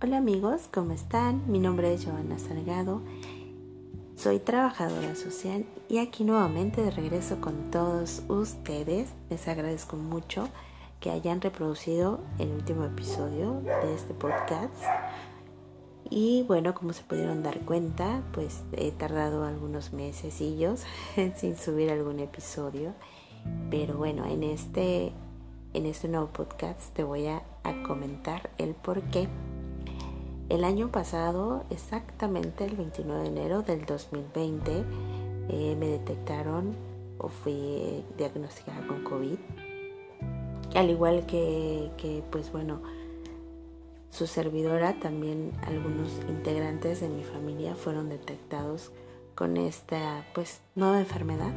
Hola amigos, ¿cómo están? Mi nombre es Joana Salgado, soy trabajadora social y aquí nuevamente de regreso con todos ustedes. Les agradezco mucho que hayan reproducido el último episodio de este podcast. Y bueno, como se pudieron dar cuenta, pues he tardado algunos meses sin subir algún episodio. Pero bueno, en este, en este nuevo podcast te voy a, a comentar el por qué el año pasado, exactamente el 29 de enero del 2020, eh, me detectaron o fui diagnosticada con COVID. Al igual que, pues bueno, su servidora, también algunos integrantes de mi familia fueron detectados con esta pues nueva enfermedad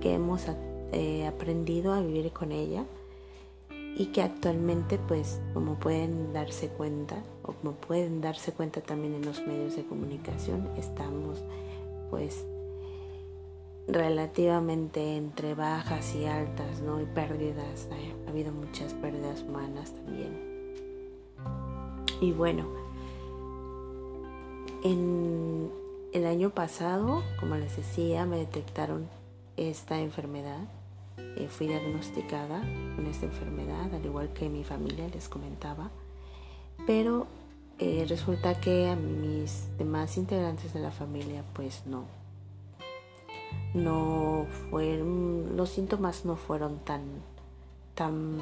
que hemos eh, aprendido a vivir con ella y que actualmente pues como pueden darse cuenta o como pueden darse cuenta también en los medios de comunicación estamos pues relativamente entre bajas y altas no y pérdidas ha habido muchas pérdidas humanas también. Y bueno en el año pasado como les decía me detectaron esta enfermedad eh, fui diagnosticada con esta enfermedad, al igual que mi familia les comentaba, pero eh, resulta que a mis demás integrantes de la familia pues no, no fueron, los síntomas no fueron tan, tan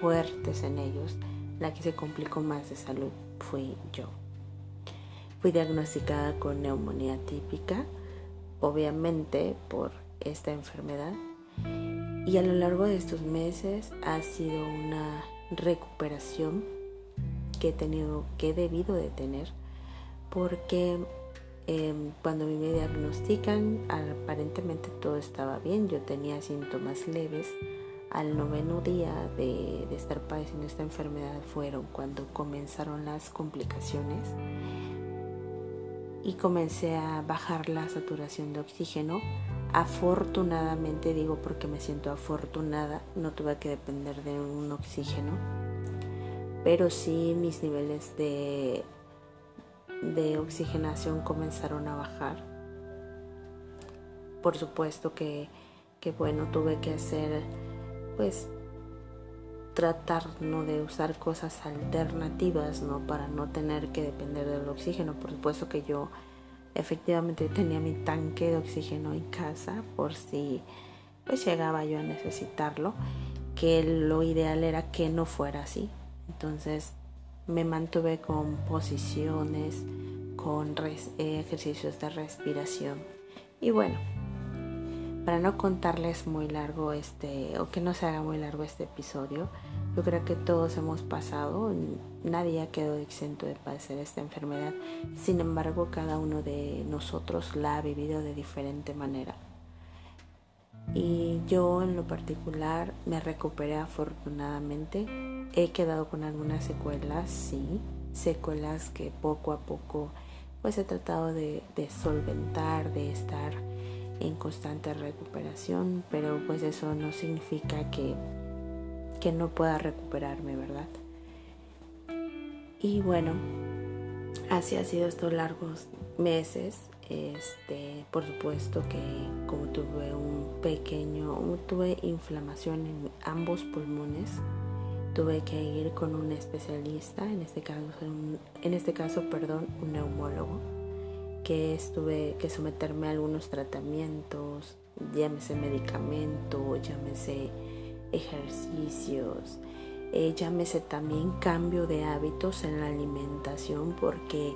fuertes en ellos. La que se complicó más de salud fui yo. Fui diagnosticada con neumonía típica, obviamente por esta enfermedad y a lo largo de estos meses ha sido una recuperación que he tenido, que he debido de tener, porque em, cuando me diagnostican aparentemente todo estaba bien, yo tenía síntomas leves. Al noveno día de, de estar padeciendo esta enfermedad fueron cuando comenzaron las complicaciones y comencé a bajar la saturación de oxígeno. Afortunadamente digo porque me siento afortunada, no tuve que depender de un oxígeno, pero sí mis niveles de, de oxigenación comenzaron a bajar. Por supuesto que, que bueno, tuve que hacer pues tratar de usar cosas alternativas ¿no? para no tener que depender del oxígeno. Por supuesto que yo efectivamente tenía mi tanque de oxígeno en casa por si pues llegaba yo a necesitarlo, que lo ideal era que no fuera así. Entonces me mantuve con posiciones, con ejercicios de respiración. Y bueno, para no contarles muy largo este, o que no se haga muy largo este episodio, yo creo que todos hemos pasado, nadie ha quedado exento de padecer esta enfermedad. Sin embargo, cada uno de nosotros la ha vivido de diferente manera. Y yo en lo particular me recuperé afortunadamente. He quedado con algunas secuelas, sí, secuelas que poco a poco pues he tratado de, solventar, de estar en constante recuperación, pero pues eso no significa que que no pueda recuperarme, ¿verdad? Y bueno, así ha sido estos largos meses. Este, por supuesto que como tuve un pequeño, tuve inflamación en ambos pulmones, tuve que ir con un especialista, en este caso, en este caso, perdón, un neumólogo, que tuve que someterme a algunos tratamientos, llámese medicamento, llámese ejercicios, eh, llámese también cambio de hábitos en la alimentación porque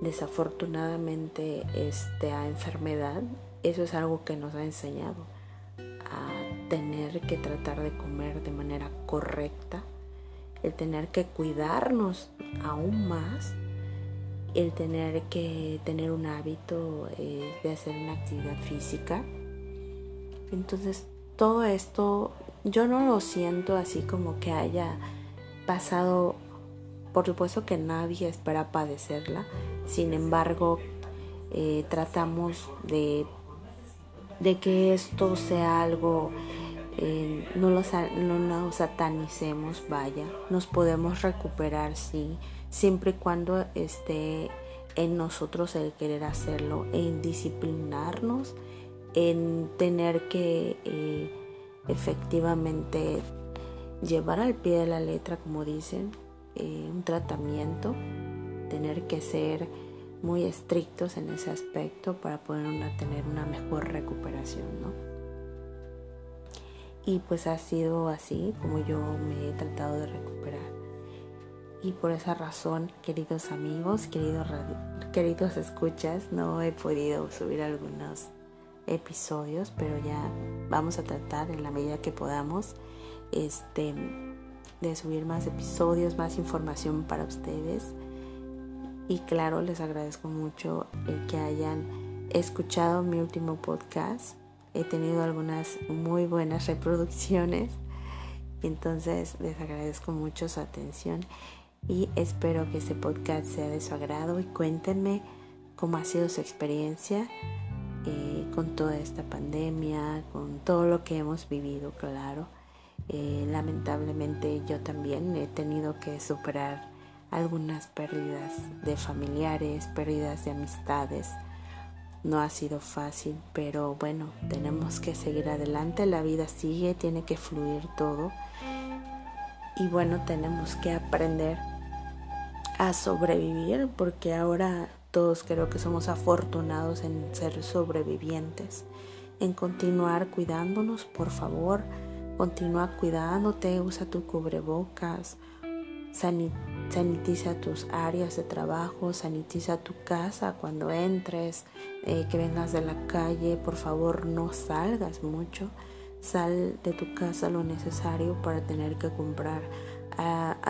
desafortunadamente esta enfermedad, eso es algo que nos ha enseñado a tener que tratar de comer de manera correcta, el tener que cuidarnos aún más, el tener que tener un hábito eh, de hacer una actividad física. Entonces todo esto yo no lo siento así como que haya pasado, por supuesto que nadie espera padecerla, sin embargo eh, tratamos de, de que esto sea algo, no, lo, no lo satanicemos, vaya, nos podemos recuperar, sí, siempre y cuando esté en nosotros el querer hacerlo, en disciplinarnos, en tener que eh, efectivamente llevar al pie de la letra, como dicen, eh, un tratamiento, tener que ser muy estrictos en ese aspecto para poder tener una mejor recuperación, ¿no? Y pues ha sido así como yo me he tratado de recuperar. Y por esa razón, queridos amigos, queridos, queridos escuchas, no he podido subir algunos episodios, pero ya vamos a tratar en la medida que podamos este, de subir más episodios, más información para ustedes. Y claro, les agradezco mucho el que hayan escuchado mi último podcast. He tenido algunas muy buenas reproducciones. Entonces les agradezco mucho su atención y espero que este podcast sea de su agrado y cuéntenme cómo ha sido su experiencia eh, con toda esta pandemia, con todo lo que hemos vivido, claro. Eh, lamentablemente yo también he tenido que superar algunas pérdidas de familiares, pérdidas de amistades. No ha sido fácil, pero bueno, tenemos que seguir adelante, la vida sigue, tiene que fluir todo. Y bueno, tenemos que aprender a sobrevivir porque ahora todos creo que somos afortunados en ser sobrevivientes, en continuar cuidándonos, por favor, continúa cuidándote, usa tu cubrebocas, sanitiza tus áreas de trabajo, sanitiza tu casa cuando entres, eh, que vengas de la calle, por favor no salgas mucho, sal de tu casa lo necesario para tener que comprar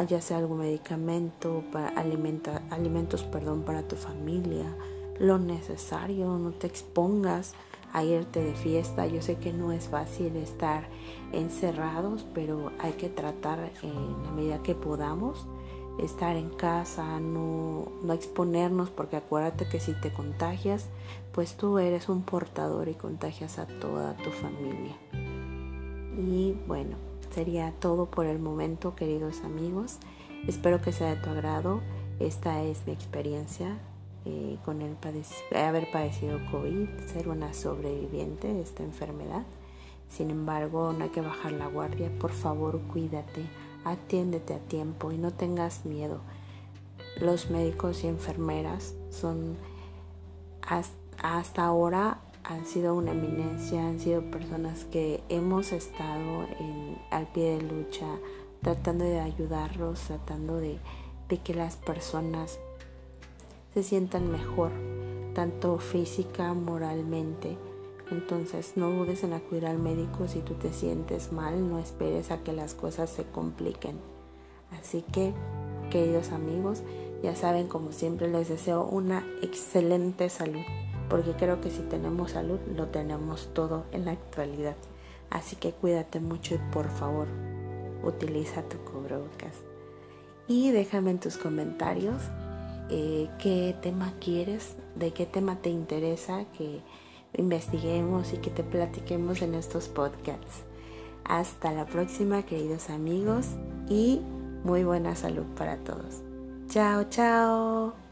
ya sea algún medicamento, para alimentos perdón, para tu familia, lo necesario, no te expongas a irte de fiesta. Yo sé que no es fácil estar encerrados, pero hay que tratar en la medida que podamos estar en casa, no, no exponernos, porque acuérdate que si te contagias, pues tú eres un portador y contagias a toda tu familia. Y bueno, sería todo por el momento, queridos amigos. Espero que sea de tu agrado. Esta es mi experiencia eh, con el haber padecido COVID, ser una sobreviviente de esta enfermedad. Sin embargo, no hay que bajar la guardia. Por favor, cuídate, atiéndete a tiempo y no tengas miedo. Los médicos y enfermeras son hasta ahora han sido una eminencia, han sido personas que hemos estado al pie de lucha, tratando de ayudarlos, tratando de, que las personas se sientan mejor, tanto física, moralmente. Entonces no dudes en acudir al médico si tú te sientes mal, no esperes a que las cosas se compliquen. Así que, queridos amigos, ya saben, como siempre les deseo una excelente salud porque creo que si tenemos salud lo tenemos todo en la actualidad. Así que cuídate mucho y por favor utiliza tu cubrebocas. Y déjame en tus comentarios eh, qué tema quieres, de qué tema te interesa que investiguemos y que te platiquemos en estos podcasts. Hasta la próxima, queridos amigos, y muy buena salud para todos. Chao, chao.